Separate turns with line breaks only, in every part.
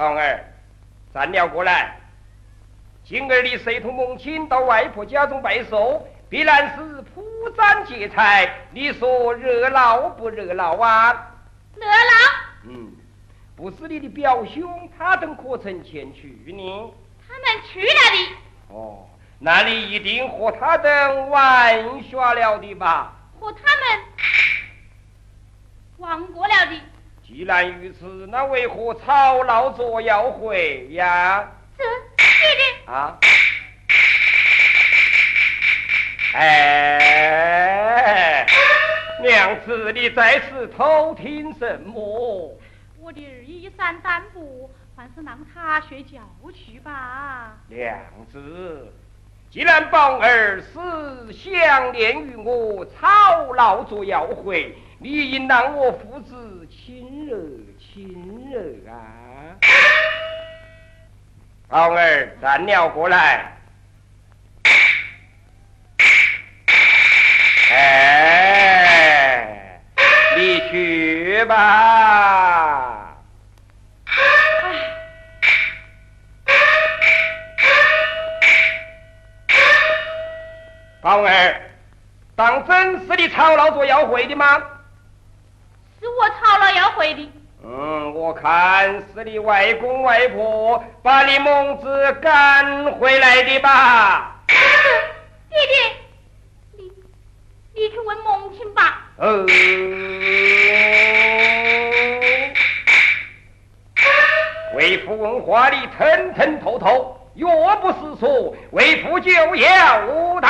宝儿，站了过来。今儿你随同母亲到外婆家中拜寿。必然是铺张结彩，你说热闹不热闹啊？
热闹。
嗯，不是你的表兄，他等可曾前去呢？
他们去了的。
哦，那你一定和他等玩耍了的吧？
和他们 玩过了的。
既然如此，那为何吵闹着要回呀？
这爹
爹啊。哎，娘子，你在此偷听什么？
我的儿衣衫单薄，还是让他睡觉去吧。
娘子，既然宝儿是想念于我，吵闹着要回，你应让我父子亲热亲热啊！宝儿，站了过来。哎，你去吧。要回的吗？
是我吵了要回的。
嗯，我看是你外公外婆把你母子赶回来的吧。
爹爹。你你去问母亲吧。
哦。为父问话，你吞吞吐吐，若不是说，为父就要他。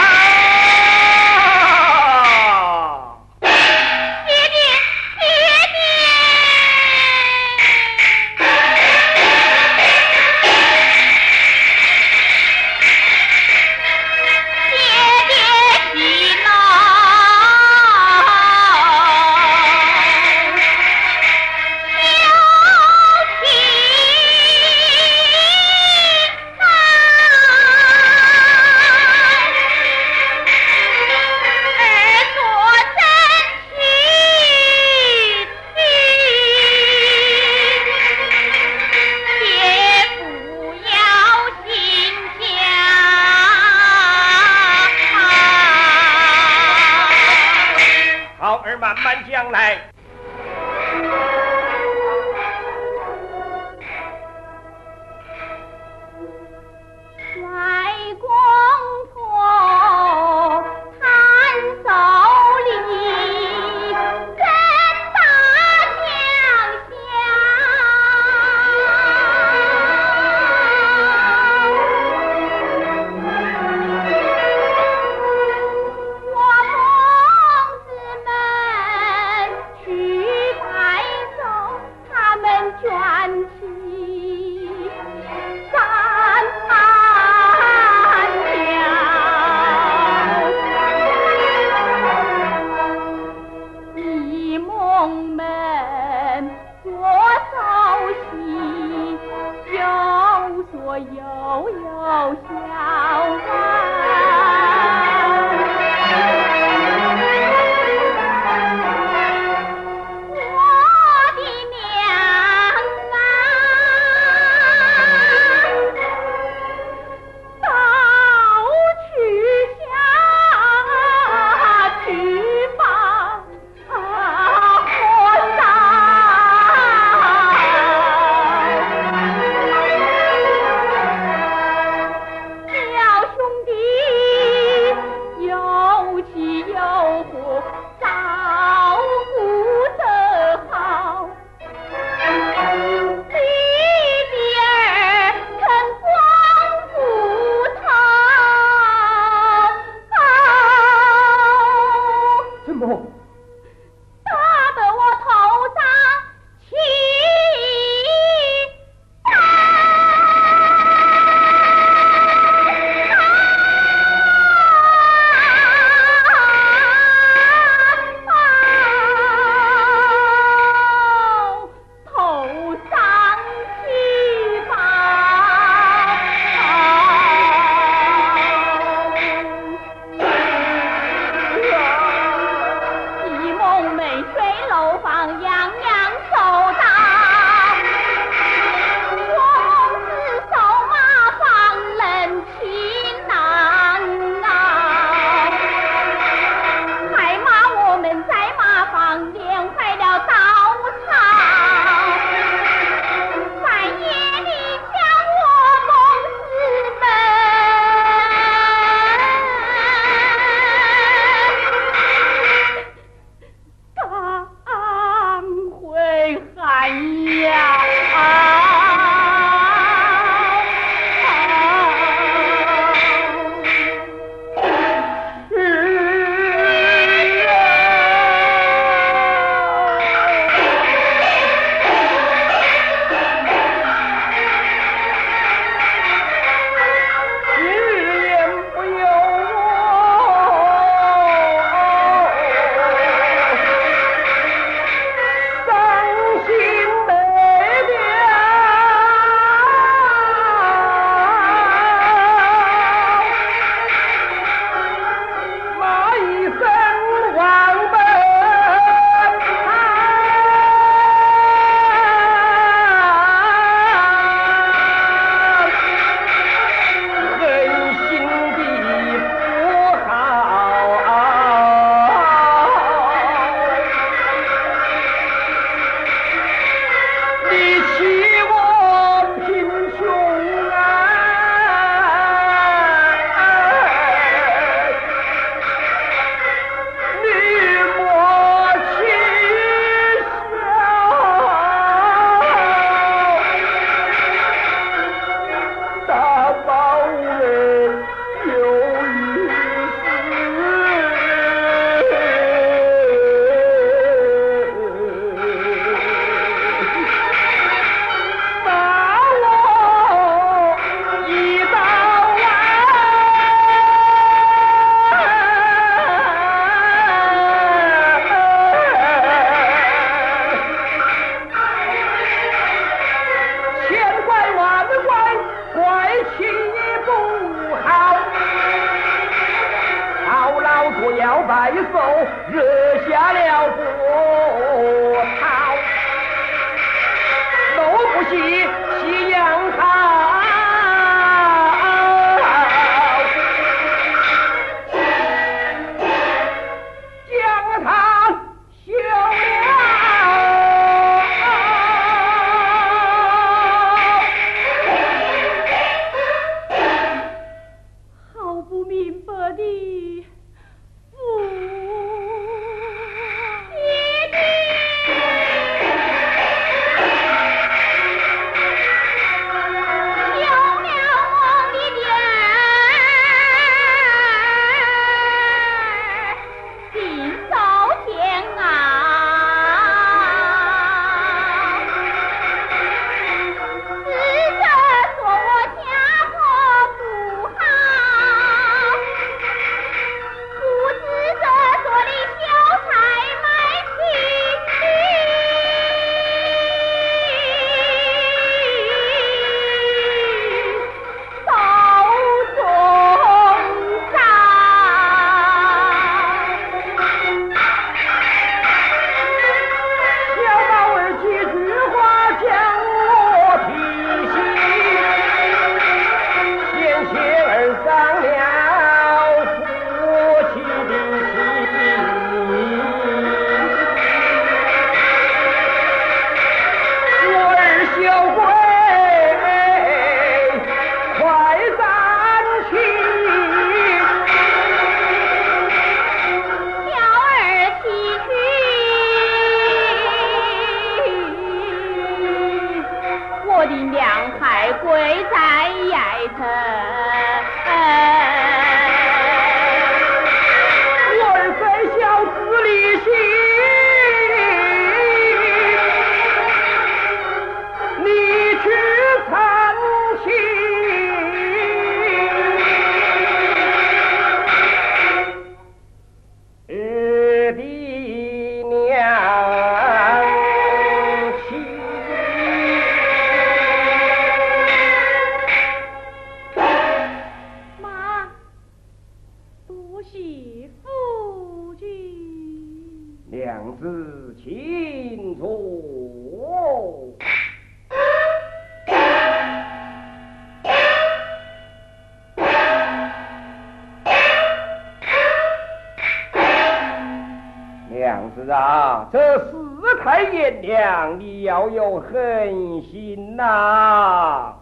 你要有狠心呐！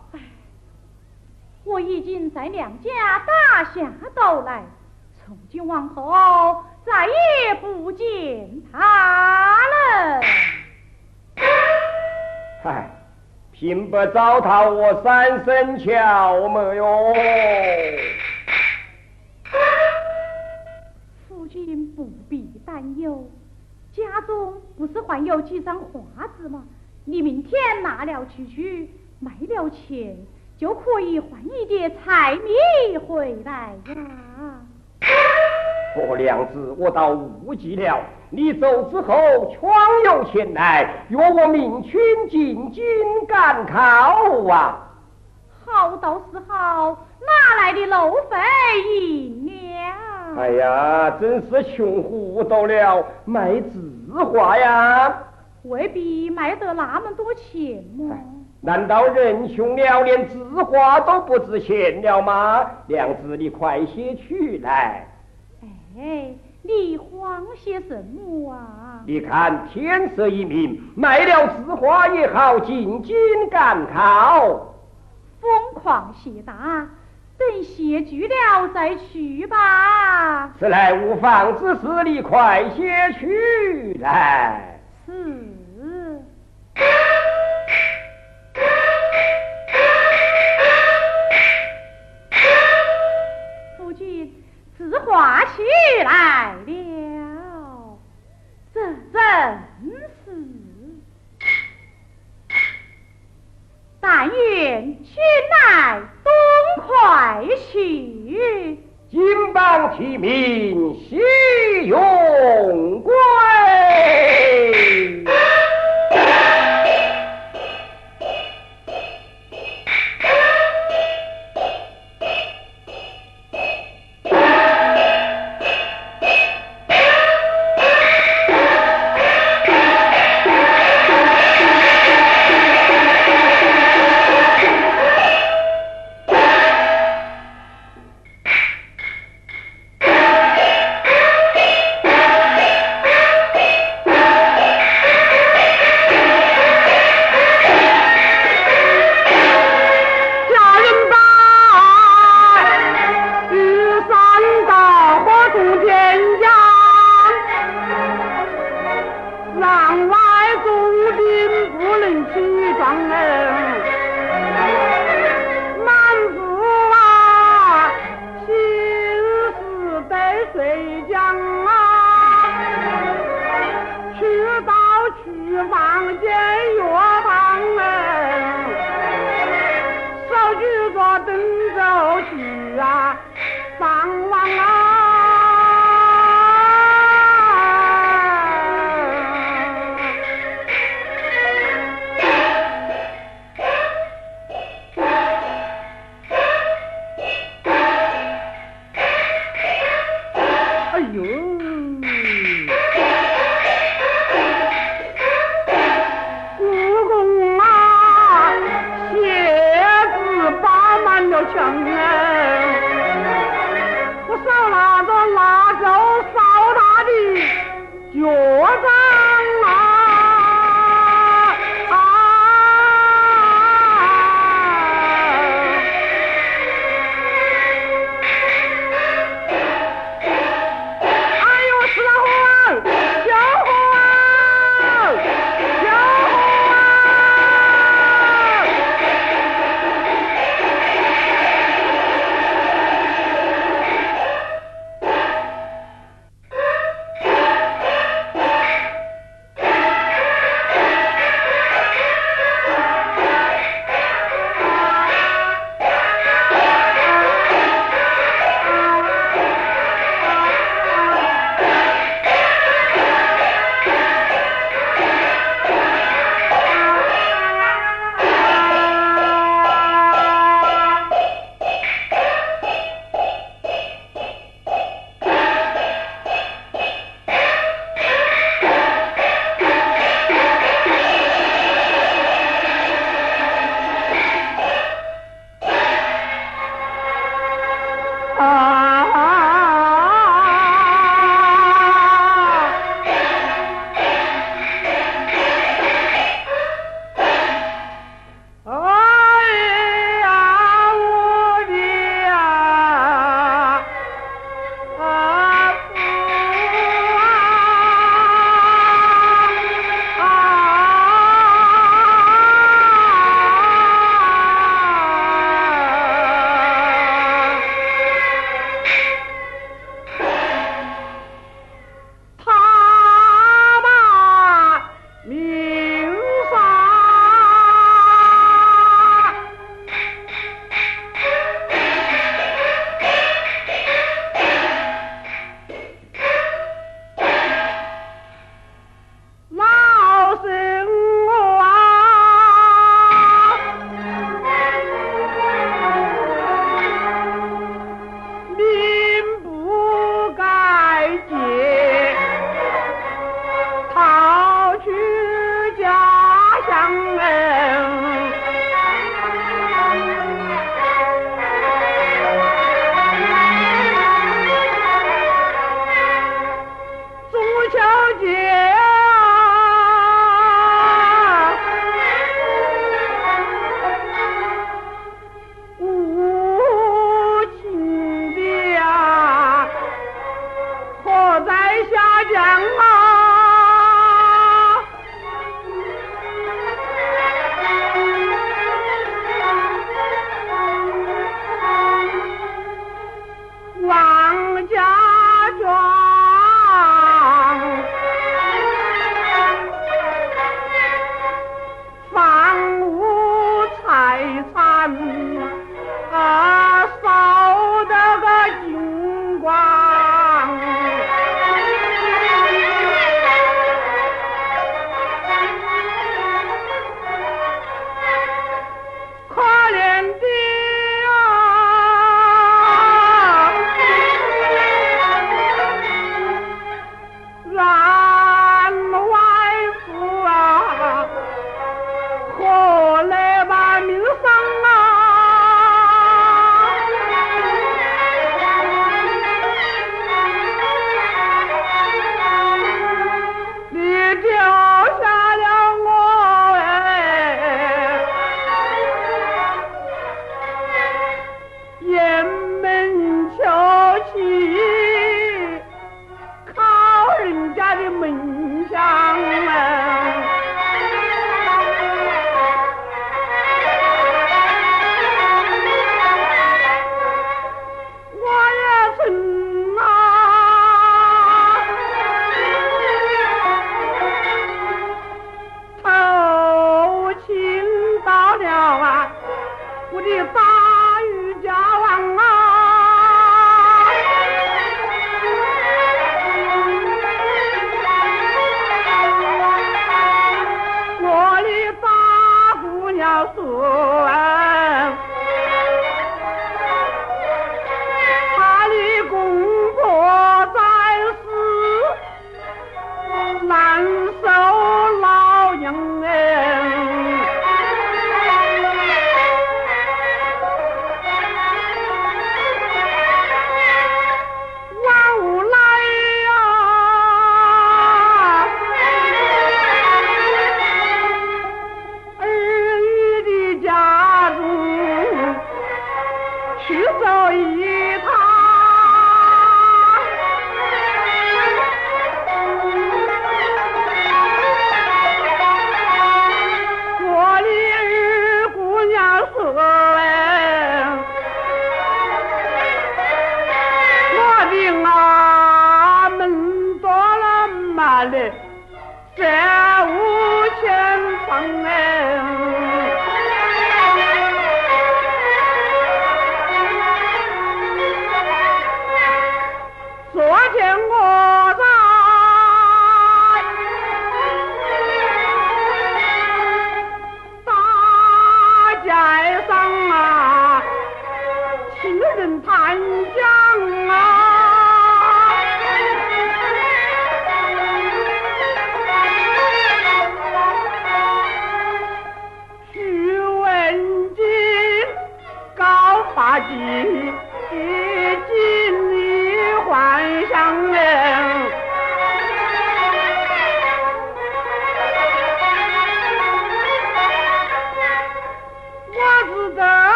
我已经在娘家打下斗来，从今往后再也不见他了。
嗨，平不糟蹋我三生桥么哟？
夫君不必担忧。家中不是还有几张画纸吗？你明天拿了去去，卖了钱，就可以换一点菜米回来呀。
婆娘子，我倒误记了，你走之后全有钱来，约我明春进京赶考啊。
好倒是好，哪来的路费银两？
哎呀，真是穷糊涂了！卖字画呀，
未必卖得那么多钱嘛。
难道人穷了，连字画都不值钱了吗？娘子，你快些取来。
哎，你慌些什么啊？
你看天色已明，卖了字画也好进京赶考。
疯狂些大。等谢聚了再去吧。
此来无妨之事，你快些去来。
是。夫君，字画起来了，这真是。但愿君乃东快去，
金榜题名喜永归。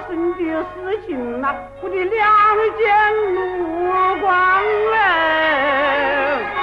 发生的
事情啊
我
的
两眼无光嘞。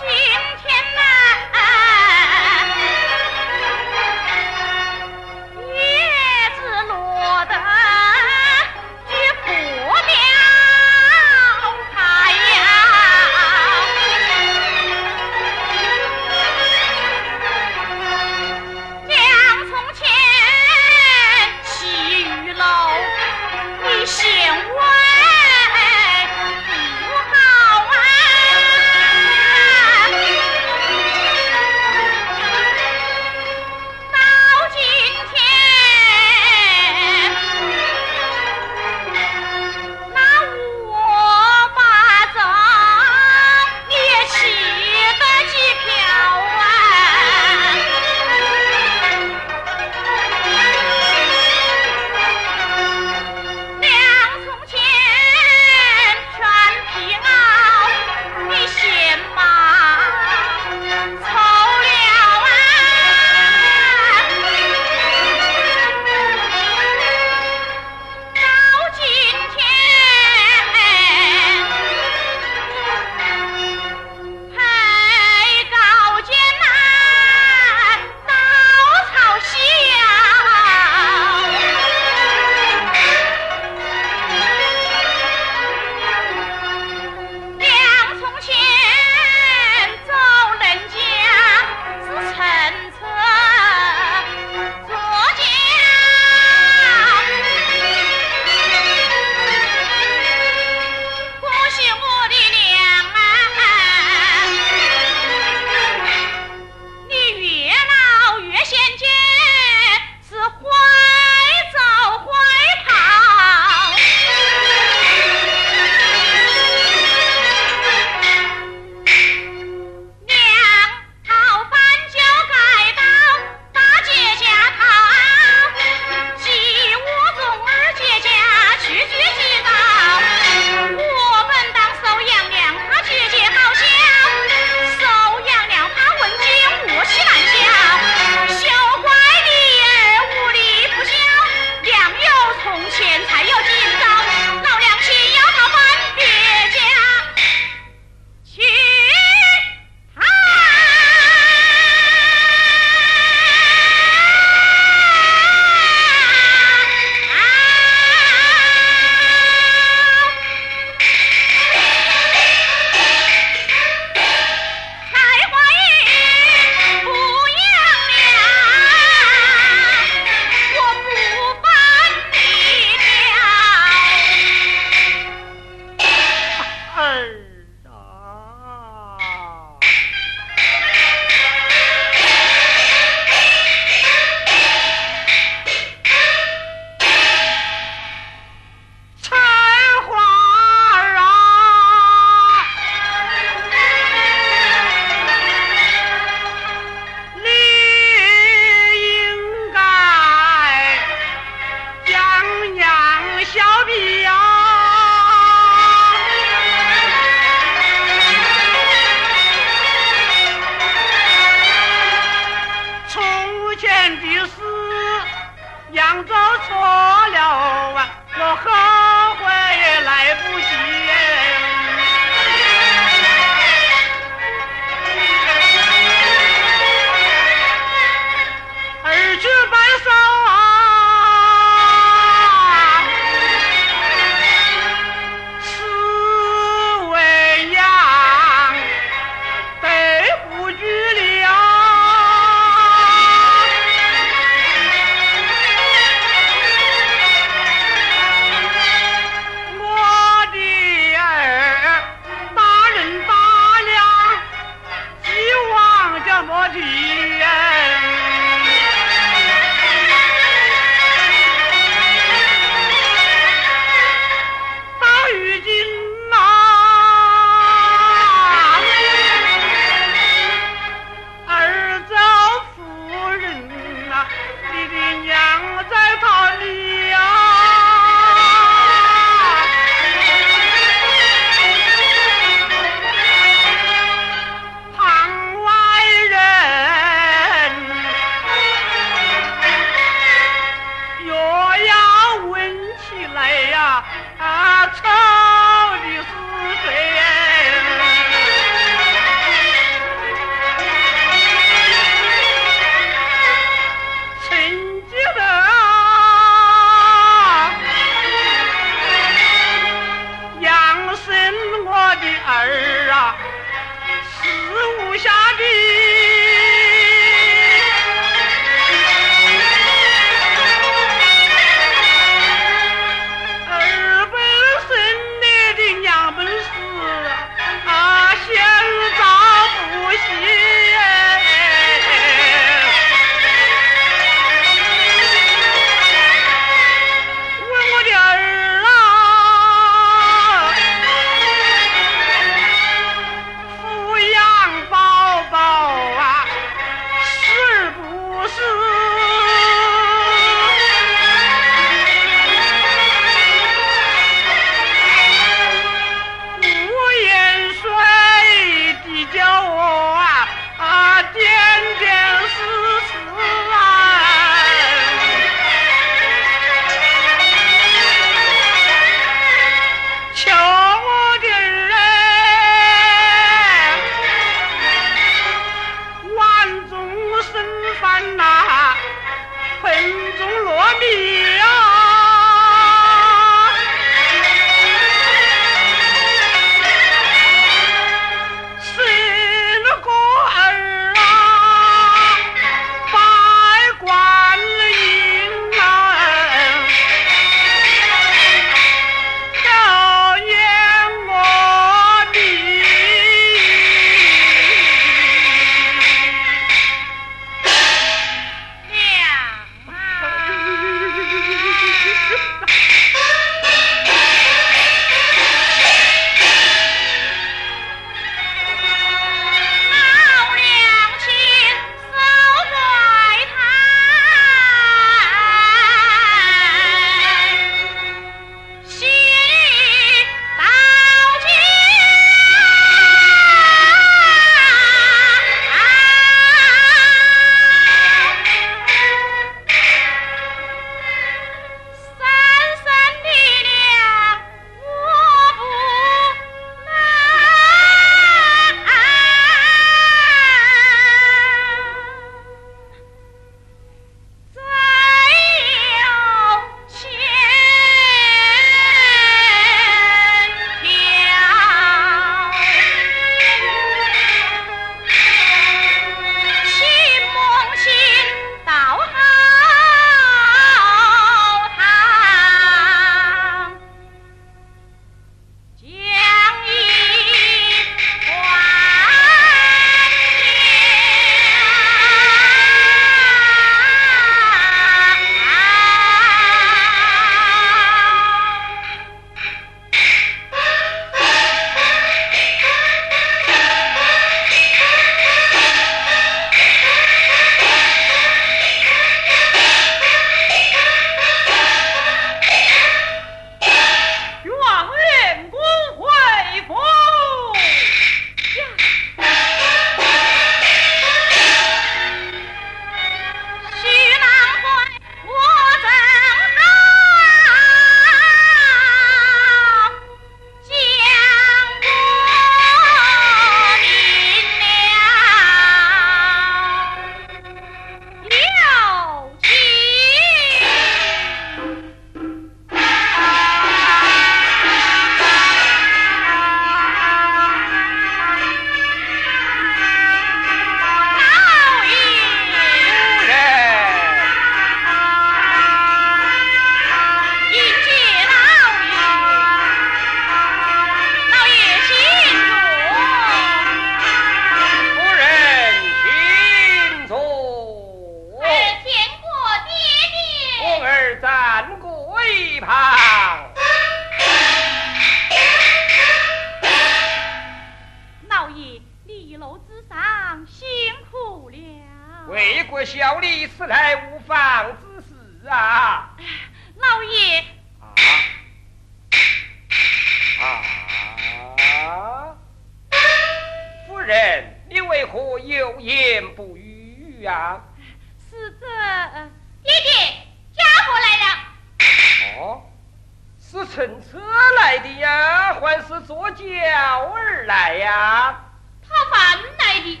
是
乘车来的呀，还是坐轿儿来呀？
讨饭来的。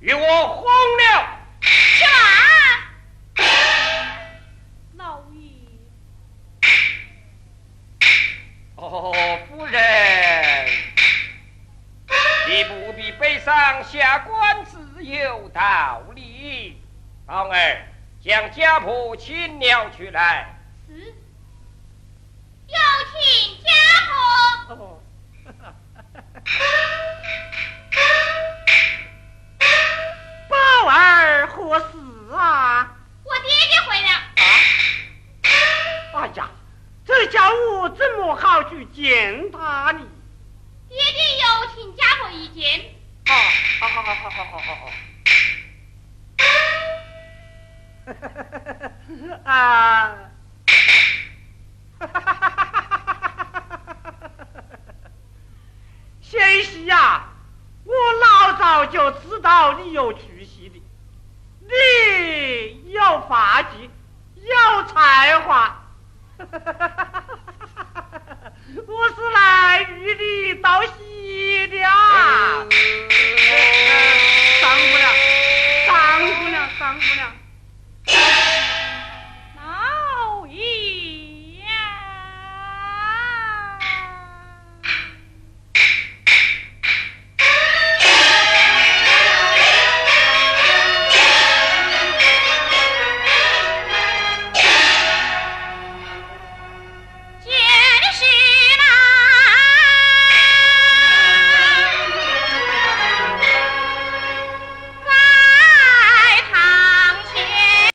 与我轰了。
去吧。
老爷。
哦，夫人，你不必悲伤，下官自有道理。宝儿，将家婆请了出来。
是。有家。
宝儿何事啊？
我爹爹回来。
哎呀，这家我怎么好去见他呢？
爹爹有请家父一见。
好好好好好好。哈 啊！哈哈哈哈。呀，我老早就知道你有出息的，你有发迹，有才华。我是来与你道喜的啊。三姑娘，三姑娘，三姑娘。